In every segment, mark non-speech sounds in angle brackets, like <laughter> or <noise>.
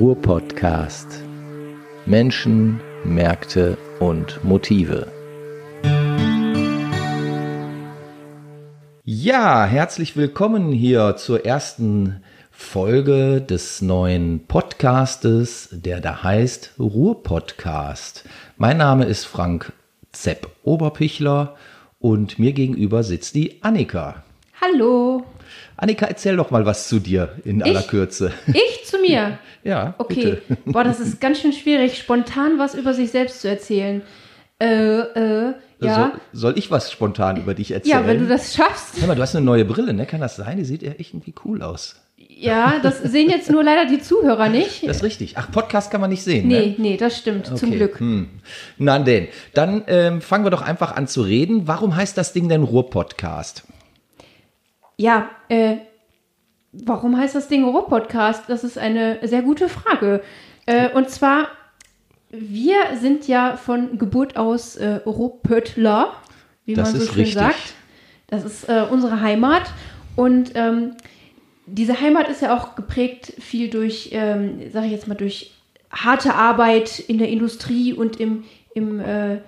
Ruhr-Podcast. Menschen, Märkte und Motive. Ja, herzlich willkommen hier zur ersten Folge des neuen Podcastes, der da heißt Ruhr-Podcast. Mein Name ist Frank Zepp Oberpichler und mir gegenüber sitzt die Annika. Hallo. Annika, erzähl doch mal was zu dir in aller Ich? Kürze. Ich zu mir? <laughs> Ja, Okay. bitte. Boah, das ist ganz schön schwierig, spontan was über sich selbst zu erzählen. Äh, äh, ja. Soll, soll ich was spontan über dich erzählen? Ja, wenn du das schaffst. Hör mal, du hast eine neue Brille, ne? Kann das sein? Die sieht ja echt irgendwie cool aus. Ja, das sehen jetzt nur leider die Zuhörer nicht. Das ist richtig. Ach, Podcast kann man nicht sehen, Nee, ne? nee, das stimmt, zum Okay. Glück. Hm. Na denn, dann ähm, fangen wir doch einfach an zu reden. Warum heißt das Ding denn Ruhr-Podcast? Ja, äh, warum heißt das Ding Ruhr-Podcast? Das ist eine sehr gute Frage. Äh, und zwar, wir sind ja von Geburt aus äh, Ruhrpöttler, wie Das man so schön richtig. sagt. Das ist äh, unsere Heimat. Und ähm, diese Heimat ist ja auch geprägt viel durch, ähm, sage ich jetzt mal, durch harte Arbeit in der Industrie und im, im äh,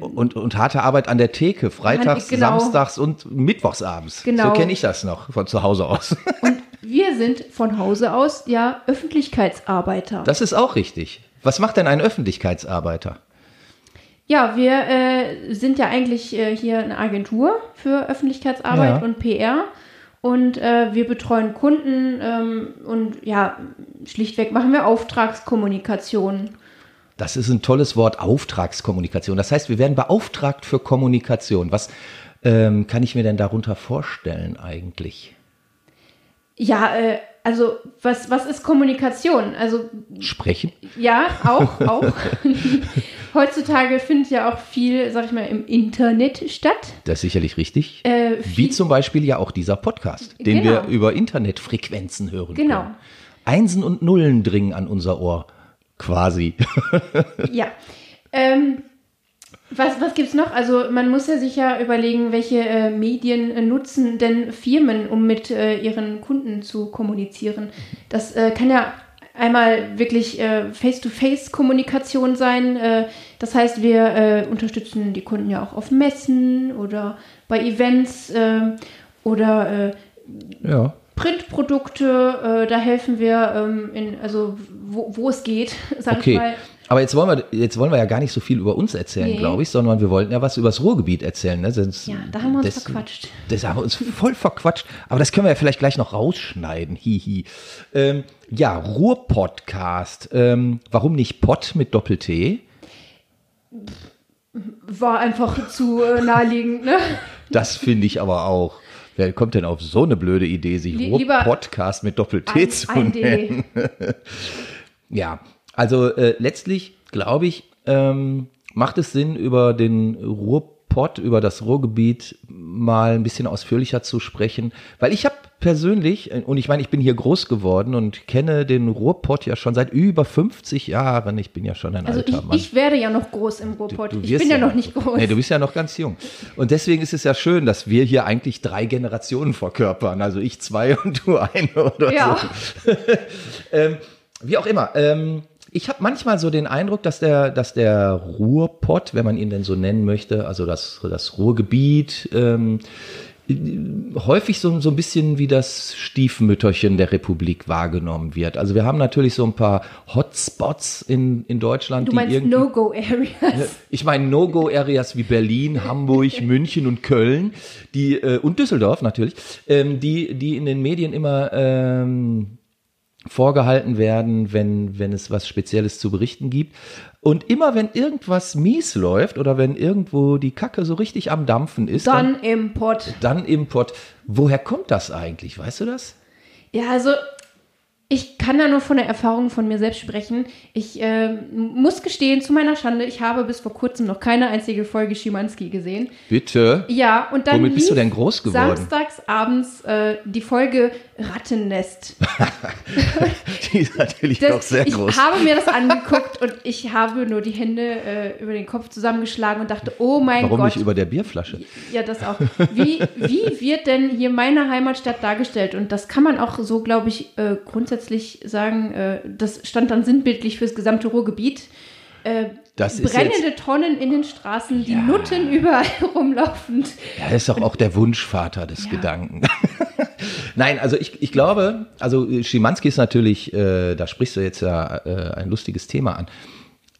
Und, und harte Arbeit an der Theke, freitags, genau. samstags und mittwochsabends. Genau. So kenne ich das noch von zu Hause aus. <laughs> und wir sind von Hause aus ja Öffentlichkeitsarbeiter. Das ist auch richtig. Was macht denn ein Öffentlichkeitsarbeiter? Ja, wir äh, sind ja eigentlich äh, hier eine Agentur für Öffentlichkeitsarbeit Ja. und PR. Und äh, wir betreuen Kunden ähm, und ja, schlichtweg machen wir Auftragskommunikation. Das ist ein tolles Wort, Auftragskommunikation. Das heißt, wir werden beauftragt für Kommunikation. Was ähm, kann ich mir denn darunter vorstellen eigentlich? Ja, äh, also was, was ist Kommunikation? Also Sprechen? ja, auch, auch. <laughs> Heutzutage findet ja auch viel, sag ich mal, im Internet statt. Das ist sicherlich richtig. Äh, Wie zum Beispiel ja auch dieser Podcast, den Genau. wir über Internetfrequenzen hören Genau. können. Einsen und Nullen dringen an unser Ohr, quasi. <laughs> Ja. Ähm, was, was gibt's noch? Also man muss ja sich ja überlegen, welche äh, Medien äh, nutzen denn Firmen, um mit äh, ihren Kunden zu kommunizieren. Das äh, kann ja einmal wirklich äh, Face-to-Face-Kommunikation sein. Äh, das heißt, wir unterstützen die Kunden ja auch auf Messen oder bei Events oder ja. Printprodukte. Äh, da helfen wir ähm, in, also wo, wo es geht, <laughs> sag ich Okay. mal. Aber jetzt wollen wir, jetzt wollen wir ja gar nicht so viel über uns erzählen, Nee. glaube ich, sondern wir wollten ja was über das Ruhrgebiet erzählen. Ne? Sonst- Ja, da haben wir uns das, verquatscht. Das haben wir uns voll verquatscht. Aber das können wir ja vielleicht gleich noch rausschneiden. Hihi. Ähm, ja, Ruhr-Podcast. Ähm, warum nicht Pott mit Doppel-T? War einfach zu äh, naheliegend, ne? Das finde ich aber auch. Wer kommt denn auf so eine blöde Idee, sich Ruhr-Podcast mit Doppel-T zu nennen? <laughs> Ja, also äh, letztlich glaube ich, ähm, macht es Sinn, über den Ruhrpott, über das Ruhrgebiet mal ein bisschen ausführlicher zu sprechen, weil ich habe persönlich, äh, und ich meine, ich bin hier groß geworden und kenne den Ruhrpott ja schon seit über 50 Jahren. Ich bin ja schon ein Also alter ich, Mann. ich werde ja noch groß im Ruhrpott. Du Ich wirst bin ja noch nicht groß. Nee, du bist ja noch ganz jung. Und deswegen ist es ja schön, dass wir hier eigentlich drei Generationen verkörpern. Also ich zwei und du eine oder Ja. so. <laughs> ähm, wie auch immer. Ähm, ich habe manchmal so den Eindruck, dass der, dass der Ruhrpott, wenn man ihn denn so nennen möchte, also das, das Ruhrgebiet, ähm, häufig so, so ein bisschen wie das Stiefmütterchen der Republik wahrgenommen wird. Also wir haben natürlich so ein paar Hotspots in, in Deutschland, du meinst No-Go-Areas. ich meine No-Go-Areas wie Berlin, <laughs> Hamburg, München und Köln, die äh, und Düsseldorf natürlich, ähm, die die in den Medien immer ähm, vorgehalten werden, wenn wenn es was Spezielles zu berichten gibt. Und immer wenn irgendwas mies läuft oder wenn irgendwo die Kacke so richtig am Dampfen ist, dann, Dann im Pott. dann Import. Woher kommt das eigentlich? Weißt du das? Ja, also ich kann da nur von der Erfahrung von mir selbst sprechen. Ich äh, muss gestehen, zu meiner Schande, ich habe bis vor kurzem noch keine einzige Folge Schimanski gesehen. Bitte. Ja, und dann Womit bist du denn groß geworden? Samstags abends äh, die Folge Rattennest. <laughs> Die ist natürlich Das, auch sehr ich groß. habe mir das angeguckt und ich habe nur die Hände äh, über den Kopf zusammengeschlagen und dachte, oh mein Warum Gott. nicht über der Bierflasche? Ja, das auch. Wie, wie wird denn hier meine Heimatstadt dargestellt? Und das kann man auch so, glaube ich, äh, grundsätzlich ich sagen, äh, das stand dann sinnbildlich fürs gesamte Ruhrgebiet. Äh, Das ist brennende Tonnen in den Straßen, die Nutten überall <laughs> rumlaufend. Ja, das ist doch auch der Wunschvater des Ja. Gedanken. <laughs> Nein, also ich, ich glaube, also Schimanski ist natürlich, äh, da sprichst du jetzt ja äh, ein lustiges Thema an.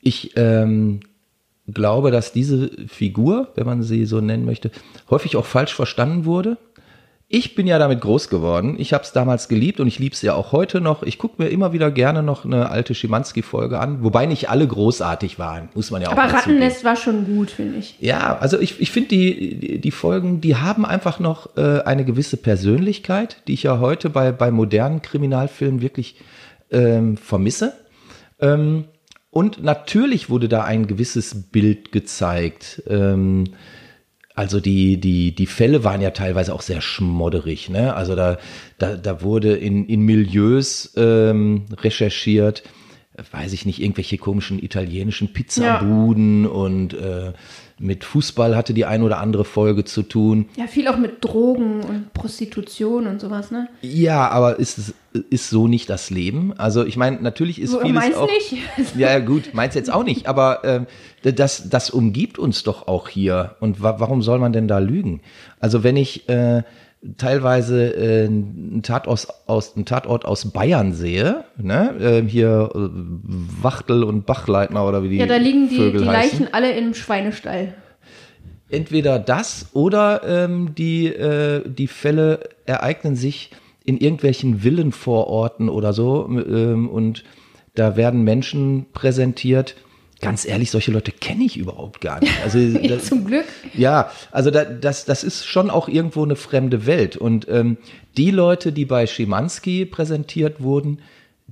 Ich ähm, glaube, dass diese Figur, wenn man sie so nennen möchte, häufig auch falsch verstanden wurde. Ich bin ja damit groß geworden. Ich habe es damals geliebt und ich liebe es ja auch heute noch. Ich gucke mir immer wieder gerne noch eine alte Schimanski-Folge an, wobei nicht alle großartig waren, muss man ja auch Aber mal zugeben. Rattennest war schon gut, finde ich. Ja, also ich, ich finde die, die, die Folgen, die haben einfach noch äh, eine gewisse Persönlichkeit, die ich ja heute bei, bei modernen Kriminalfilmen wirklich ähm, vermisse. Ähm, und natürlich wurde da ein gewisses Bild gezeigt. Ähm, also die, die, die Fälle waren ja teilweise auch sehr schmodderig. Ne? Also da, da, da wurde in, in Milieus ähm, recherchiert, weiß ich nicht, irgendwelche komischen italienischen Pizzabuden und äh, mit Fußball hatte die ein oder andere Folge zu tun. Ja, viel auch mit Drogen und Prostitution und sowas, ne? Ja, aber ist, es- ist so nicht das Leben? Also ich meine, natürlich ist So, vieles meinst auch... nicht? <laughs> Ja, ja, gut, meins jetzt auch nicht, aber ähm, das, das umgibt uns doch auch hier. Und wa warum soll man denn da lügen? Also wenn ich äh, teilweise äh, einen, Tatort aus, einen Tatort aus Bayern sehe, ne? äh, hier Wachtel und Bachleitner oder wie die Ja, da liegen die, Vögel die heißen. Leichen alle im Schweinestall. Entweder das oder ähm, die, äh, die Fälle ereignen sich in irgendwelchen Villenvororten oder so ähm, und da werden Menschen präsentiert. Ganz ehrlich, solche Leute kenne ich überhaupt gar nicht. Also <laughs> das, zum Glück. ja, also da, das, das ist schon auch irgendwo eine fremde Welt. Und ähm, die Leute, die bei Schimanski präsentiert wurden,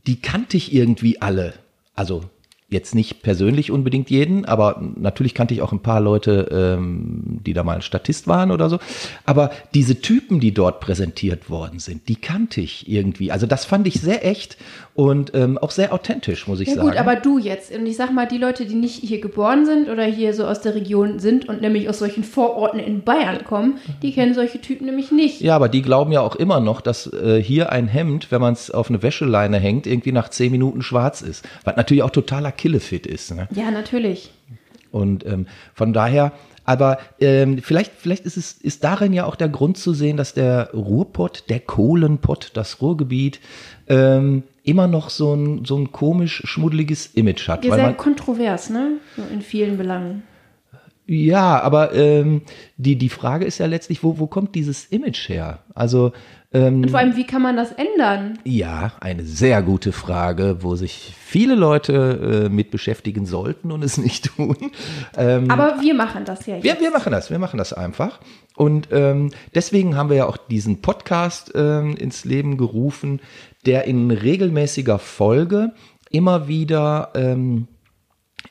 die kannte ich irgendwie alle. Also jetzt nicht persönlich unbedingt jeden, aber natürlich kannte ich auch ein paar Leute, ähm, die da mal Statist waren oder so. Aber diese Typen, die dort präsentiert worden sind, die kannte ich irgendwie. Also das fand ich sehr echt und ähm, auch sehr authentisch, muss ich Ja sagen. gut, aber du jetzt. Und ich sag mal, die Leute, die nicht hier geboren sind oder hier so aus der Region sind und nämlich aus solchen Vororten in Bayern kommen, die kennen solche Typen nämlich nicht. Ja, aber die glauben ja auch immer noch, dass äh, hier ein Hemd, wenn man es auf eine Wäscheleine hängt, irgendwie nach zehn Minuten schwarz ist. Was natürlich auch totaler Killefit ist. Ne? Ja, natürlich. Und ähm, von daher, aber ähm, vielleicht, vielleicht ist es ist darin ja auch der Grund zu sehen, dass der Ruhrpott, der Kohlenpott, das Ruhrgebiet ähm, immer noch so ein, so ein komisch schmuddeliges Image hat. Ja, sehr man, kontrovers, ne? So in vielen Belangen. Ja, aber ähm, die, die Frage ist ja letztlich, wo, wo kommt dieses Image her? Also ähm, Und vor allem, wie kann man das ändern? Ja, eine sehr gute Frage, wo sich viele Leute äh, mit beschäftigen sollten und es nicht tun. Ähm, Aber wir machen das ja jetzt. wir, wir machen das, wir machen das einfach. Und ähm, deswegen haben wir ja auch diesen Podcast ähm, ins Leben gerufen, der in regelmäßiger Folge immer wieder ähm,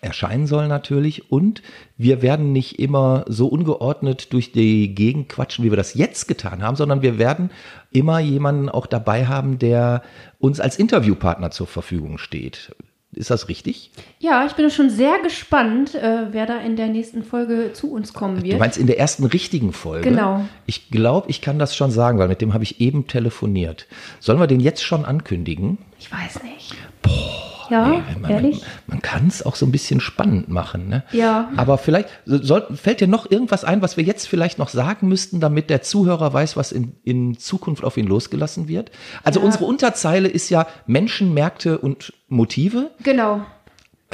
erscheinen soll natürlich. Und wir werden nicht immer so ungeordnet durch die Gegend quatschen, wie wir das jetzt getan haben, sondern wir werden immer jemanden auch dabei haben, der uns als Interviewpartner zur Verfügung steht. Ist das richtig? Ja, ich bin schon sehr gespannt, äh, wer da in der nächsten Folge zu uns kommen Du wird. meinst in der ersten richtigen Folge? Genau. Ich glaube, ich kann das schon sagen, weil mit dem habe ich eben telefoniert. Sollen wir den jetzt schon ankündigen? Ich weiß nicht. Boah. Ja, Nee, man, ehrlich? Man, man kann es auch so ein bisschen spannend machen. Ne? Ja. Aber vielleicht soll, fällt dir noch irgendwas ein, was wir jetzt vielleicht noch sagen müssten, damit der Zuhörer weiß, was in, in Zukunft auf ihn losgelassen wird. Also Ja. unsere Unterzeile ist ja Menschen, Märkte und Motive. Genau.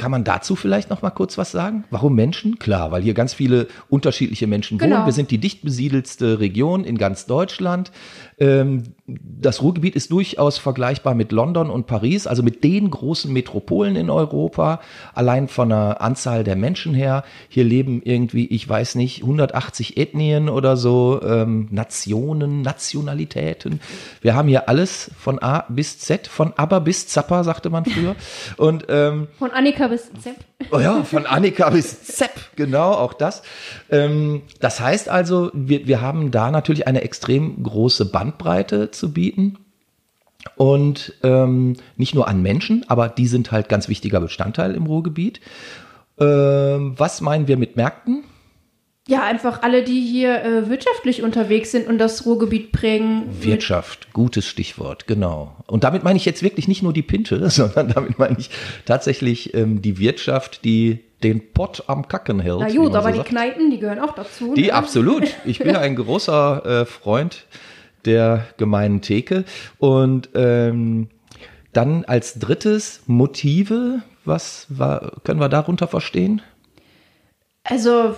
Kann man dazu vielleicht noch mal kurz was sagen? Warum Menschen? Klar, weil hier ganz viele unterschiedliche Menschen wohnen. Genau. Wir sind die dicht besiedelste Region in ganz Deutschland. Ähm, das Ruhrgebiet ist durchaus vergleichbar mit London und Paris, also mit den großen Metropolen in Europa, allein von der Anzahl der Menschen her. Hier leben irgendwie, ich weiß nicht, 180 Ethnien oder so, ähm, Nationen, Nationalitäten. Wir haben hier alles von A bis Z, von Aber bis Zappa, sagte man früher. <laughs> Und ähm, Von Annika bis Sepp. Oh ja, von Annika bis Zepp, genau, auch das. Ähm, das heißt also, wir, wir haben da natürlich eine extrem große Bandbreite zu bieten. Und ähm, nicht nur an Menschen, aber die sind halt ganz wichtiger Bestandteil im Ruhrgebiet. Ähm, was meinen wir mit Märkten? Ja, einfach alle, die hier äh, wirtschaftlich unterwegs sind und das Ruhrgebiet prägen. Wirtschaft, gutes Stichwort, genau. Und damit meine ich jetzt wirklich nicht nur die Pinte, <laughs> sondern damit meine ich tatsächlich ähm, die Wirtschaft, die den Pott am Kacken hält. Na gut, aber so die sagt. Kneipen, die gehören auch dazu. Die ne? absolut. Ich bin <laughs> ein großer äh, Freund der gemeinen Theke. Und ähm, dann als drittes Motive, was war, können wir darunter verstehen? Also,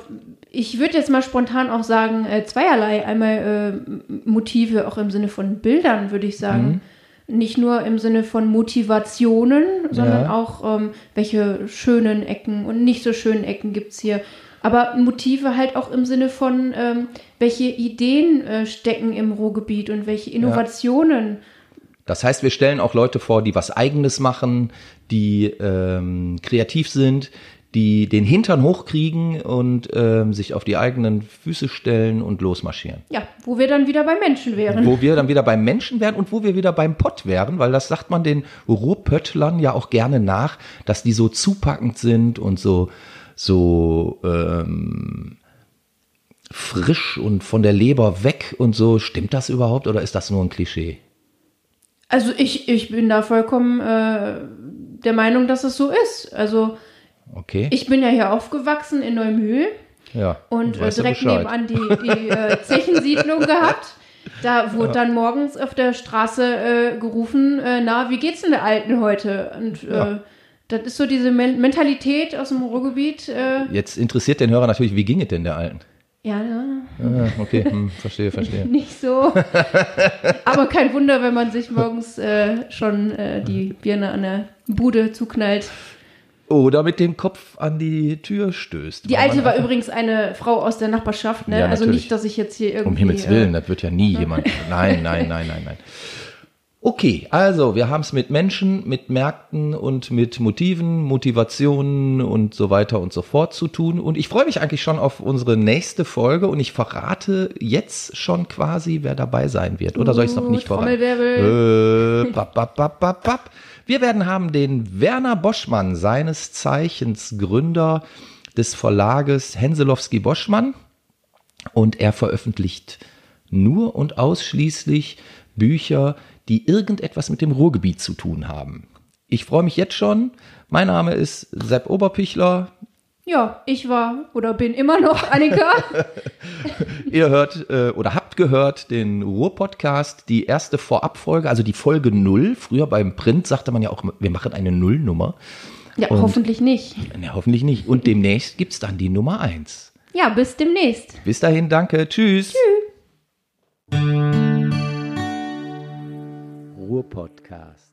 ich würde jetzt mal spontan auch sagen, äh, zweierlei. Einmal äh, Motive auch im Sinne von Bildern, würde ich sagen. Nicht nur im Sinne von Motivationen, sondern Ja. auch, ähm, welche schönen Ecken und nicht so schönen Ecken gibt es hier. Aber Motive halt auch im Sinne von, ähm, welche Ideen äh, stecken im Ruhrgebiet und welche Innovationen. Das heißt, wir stellen auch Leute vor, die was Eigenes machen, die ähm, kreativ sind, die den Hintern hochkriegen und ähm, sich auf die eigenen Füße stellen und losmarschieren. Ja, wo wir dann wieder bei Menschen wären. Wo wir dann wieder beim Menschen wären und wo wir wieder beim Pott wären, weil das sagt man den Ruhrpöttlern ja auch gerne nach, dass die so zupackend sind und so, so ähm, frisch und von der Leber weg und so. Stimmt das überhaupt oder ist das nur ein Klischee? Also ich, ich bin da vollkommen äh, der Meinung, dass es so ist. Also Okay. ich bin ja hier aufgewachsen in Neumühl ja. und äh, ja direkt nebenan die, die äh, <laughs> Zechensiedlung gehabt. Da wurde dann morgens auf der Straße äh, gerufen, äh, na, wie geht's denn der Alten heute? Und äh, Ja. das ist so diese Men Mentalität aus dem Ruhrgebiet. Äh, Jetzt interessiert den Hörer natürlich, wie ging es denn der Alten? ja, ja, Ah, okay, hm, <laughs> verstehe, verstehe. nicht so. <laughs> Aber kein Wunder, wenn man sich morgens schon die Birne an der Bude zuknallt. Oder mit dem Kopf an die Tür stößt. Die alte war übrigens eine Frau aus der Nachbarschaft, ne? Ja, also nicht, dass ich jetzt hier irgendwie. Um Himmels Willen, Äh, das wird ja nie jemand. Nein, nein, nein, nein, nein. Okay, also wir haben es mit Menschen, mit Märkten und mit Motiven, Motivationen und so weiter und so fort zu tun. Und ich freue mich eigentlich schon auf unsere nächste Folge und ich verrate jetzt schon quasi, wer dabei sein wird. Oder soll ich es noch nicht verraten? Äh. Wir werden haben den Werner Boschmann, seines Zeichens Gründer des Verlages Henselowski Boschmann. Und er veröffentlicht nur und ausschließlich Bücher, die irgendetwas mit dem Ruhrgebiet zu tun haben. Ich freue mich jetzt schon. Mein Name ist Sepp Oberpichler. ja, ich war oder bin immer noch Annika. <laughs> <laughs> Ihr hört äh, oder habt gehört den Ruhr-Podcast, die erste Vorabfolge, also die Folge null. Früher beim Print sagte man ja auch, wir machen eine Nullnummer. ja, Und- hoffentlich nicht. Ne, hoffentlich nicht. Und demnächst gibt's dann die Nummer eins. Ja, bis demnächst. Bis dahin, danke. Tschüss. Ruhr-Podcast.